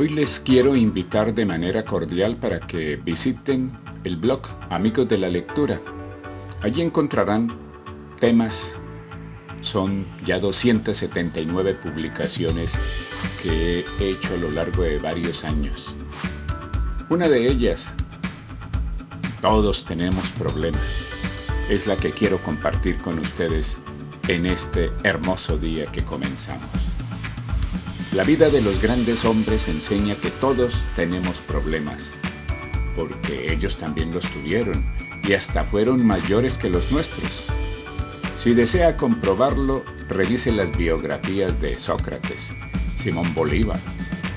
Hoy les quiero invitar de manera cordial para que visiten el blog Amigos de la Lectura. Allí encontrarán temas, son ya 279 publicaciones que he hecho a lo largo de varios años. Una de ellas, todos tenemos problemas, es la que quiero compartir con ustedes en este hermoso día que comenzamos. La vida de los grandes hombres enseña que todos tenemos problemas, porque ellos también los tuvieron y hasta fueron mayores que los nuestros. Si desea comprobarlo, revise las biografías de Sócrates, Simón Bolívar,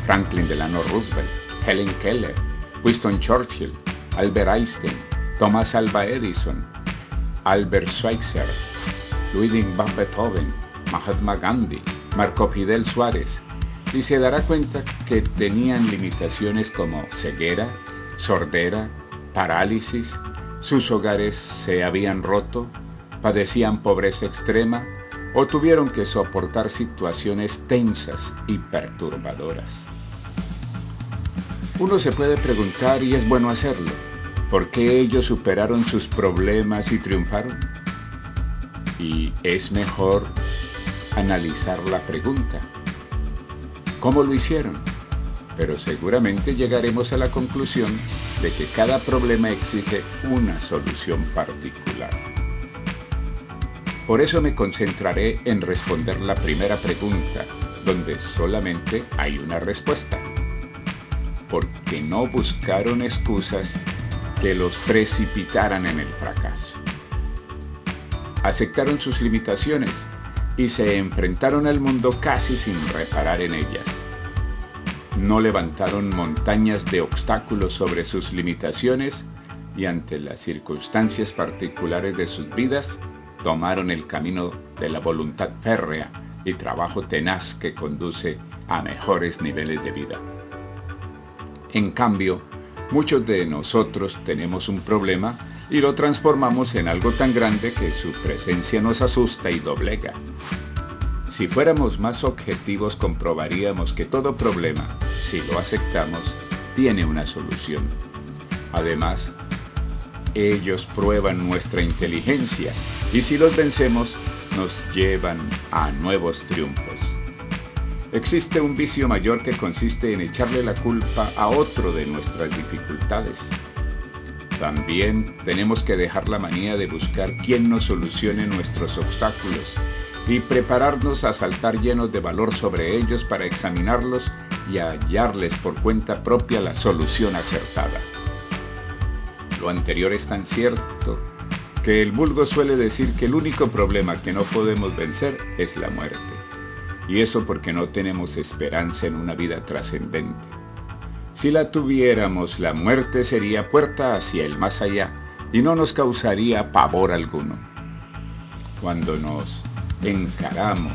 Franklin Delano Roosevelt, Helen Keller, Winston Churchill, Albert Einstein, Thomas Alva Edison, Albert Schweitzer, Ludwig van Beethoven, Mahatma Gandhi, Marco Fidel Suárez, y se dará cuenta que tenían limitaciones como ceguera, sordera, parálisis, sus hogares se habían roto, padecían pobreza extrema o tuvieron que soportar situaciones tensas y perturbadoras. Uno se puede preguntar, y es bueno hacerlo, ¿por qué ellos superaron sus problemas y triunfaron? Y es mejor analizar la pregunta. ¿Cómo lo hicieron? Pero seguramente llegaremos a la conclusión de que cada problema exige una solución particular. Por eso me concentraré en responder la primera pregunta, donde solamente hay una respuesta. Porque no buscaron excusas que los precipitaran en el fracaso. Aceptaron sus limitaciones y se enfrentaron al mundo casi sin reparar en ellas. No levantaron montañas de obstáculos sobre sus limitaciones y ante las circunstancias particulares de sus vidas tomaron el camino de la voluntad férrea y trabajo tenaz que conduce a mejores niveles de vida. En cambio, muchos de nosotros tenemos un problema y lo transformamos en algo tan grande que su presencia nos asusta y doblega. Si fuéramos más objetivos comprobaríamos que todo problema, si lo aceptamos, tiene una solución. Además, ellos prueban nuestra inteligencia y si los vencemos, nos llevan a nuevos triunfos. Existe un vicio mayor que consiste en echarle la culpa a otro de nuestras dificultades. También tenemos que dejar la manía de buscar quién nos solucione nuestros obstáculos y prepararnos a saltar llenos de valor sobre ellos para examinarlos y hallarles por cuenta propia la solución acertada. Lo anterior es tan cierto que el vulgo suele decir que el único problema que no podemos vencer es la muerte. Y eso porque no tenemos esperanza en una vida trascendente. Si la tuviéramos, la muerte sería puerta hacia el más allá y no nos causaría pavor alguno. Cuando nos encaramos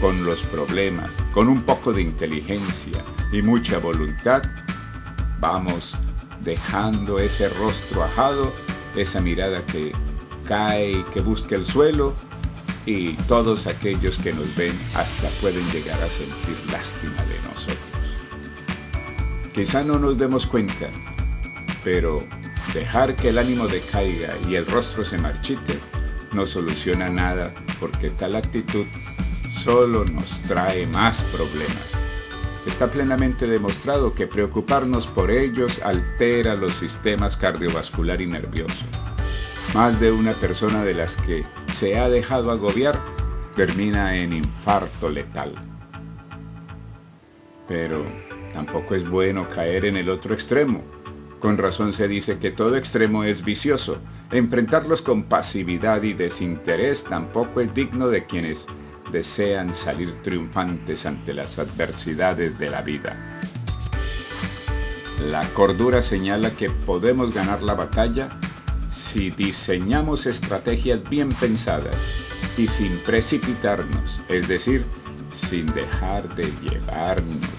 con los problemas, con un poco de inteligencia y mucha voluntad, vamos dejando ese rostro ajado, esa mirada que cae que busca el suelo, y todos aquellos que nos ven hasta pueden llegar a sentir lástima de nosotros. Quizá no nos demos cuenta, pero dejar que el ánimo decaiga y el rostro se marchite no soluciona nada porque tal actitud solo nos trae más problemas. Está plenamente demostrado que preocuparnos por ellos altera los sistemas cardiovascular y nervioso. Más de una persona de las que se ha dejado agobiar termina en infarto letal. Pero tampoco es bueno caer en el otro extremo con razón se dice que todo extremo es vicioso. Enfrentarlos con pasividad y desinterés tampoco es digno de quienes desean salir triunfantes ante las adversidades de la vida. La cordura señala que podemos ganar la batalla si diseñamos estrategias bien pensadas y sin precipitarnos, es decir, sin dejar de llevarnos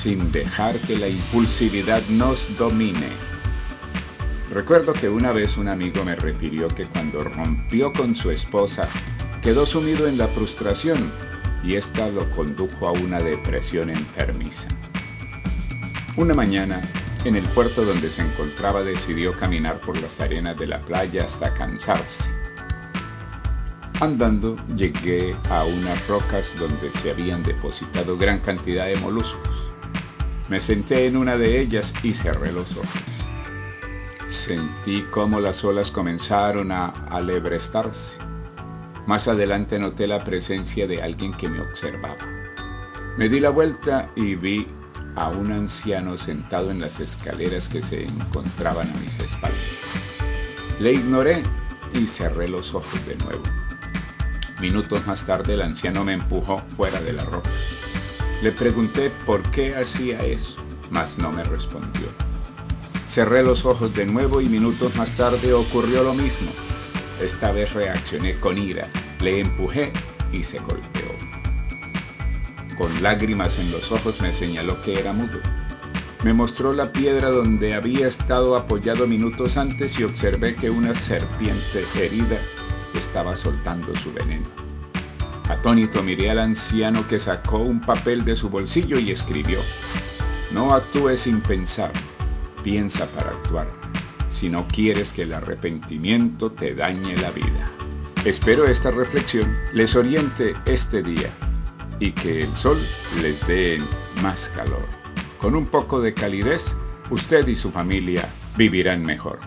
sin dejar que la impulsividad nos domine. Recuerdo que una vez un amigo me refirió que cuando rompió con su esposa, quedó sumido en la frustración y ésta lo condujo a una depresión enfermiza. Una mañana, en el puerto donde se encontraba, decidió caminar por las arenas de la playa hasta cansarse. Andando, llegué a unas rocas donde se habían depositado gran cantidad de moluscos. Me senté en una de ellas y cerré los ojos. Sentí cómo las olas comenzaron a alebrestarse. Más adelante noté la presencia de alguien que me observaba. Me di la vuelta y vi a un anciano sentado en las escaleras que se encontraban a mis espaldas. Le ignoré y cerré los ojos de nuevo. Minutos más tarde el anciano me empujó fuera de la roca. Le pregunté por qué hacía eso, mas no me respondió. Cerré los ojos de nuevo y minutos más tarde ocurrió lo mismo. Esta vez reaccioné con ira, le empujé y se golpeó. Con lágrimas en los ojos me señaló que era mudo. Me mostró la piedra donde había estado apoyado minutos antes y observé que una serpiente herida estaba soltando su veneno. Atónito miré al anciano que sacó un papel de su bolsillo y escribió, no actúes sin pensar, piensa para actuar, si no quieres que el arrepentimiento te dañe la vida. Espero esta reflexión les oriente este día y que el sol les dé más calor. Con un poco de calidez, usted y su familia vivirán mejor.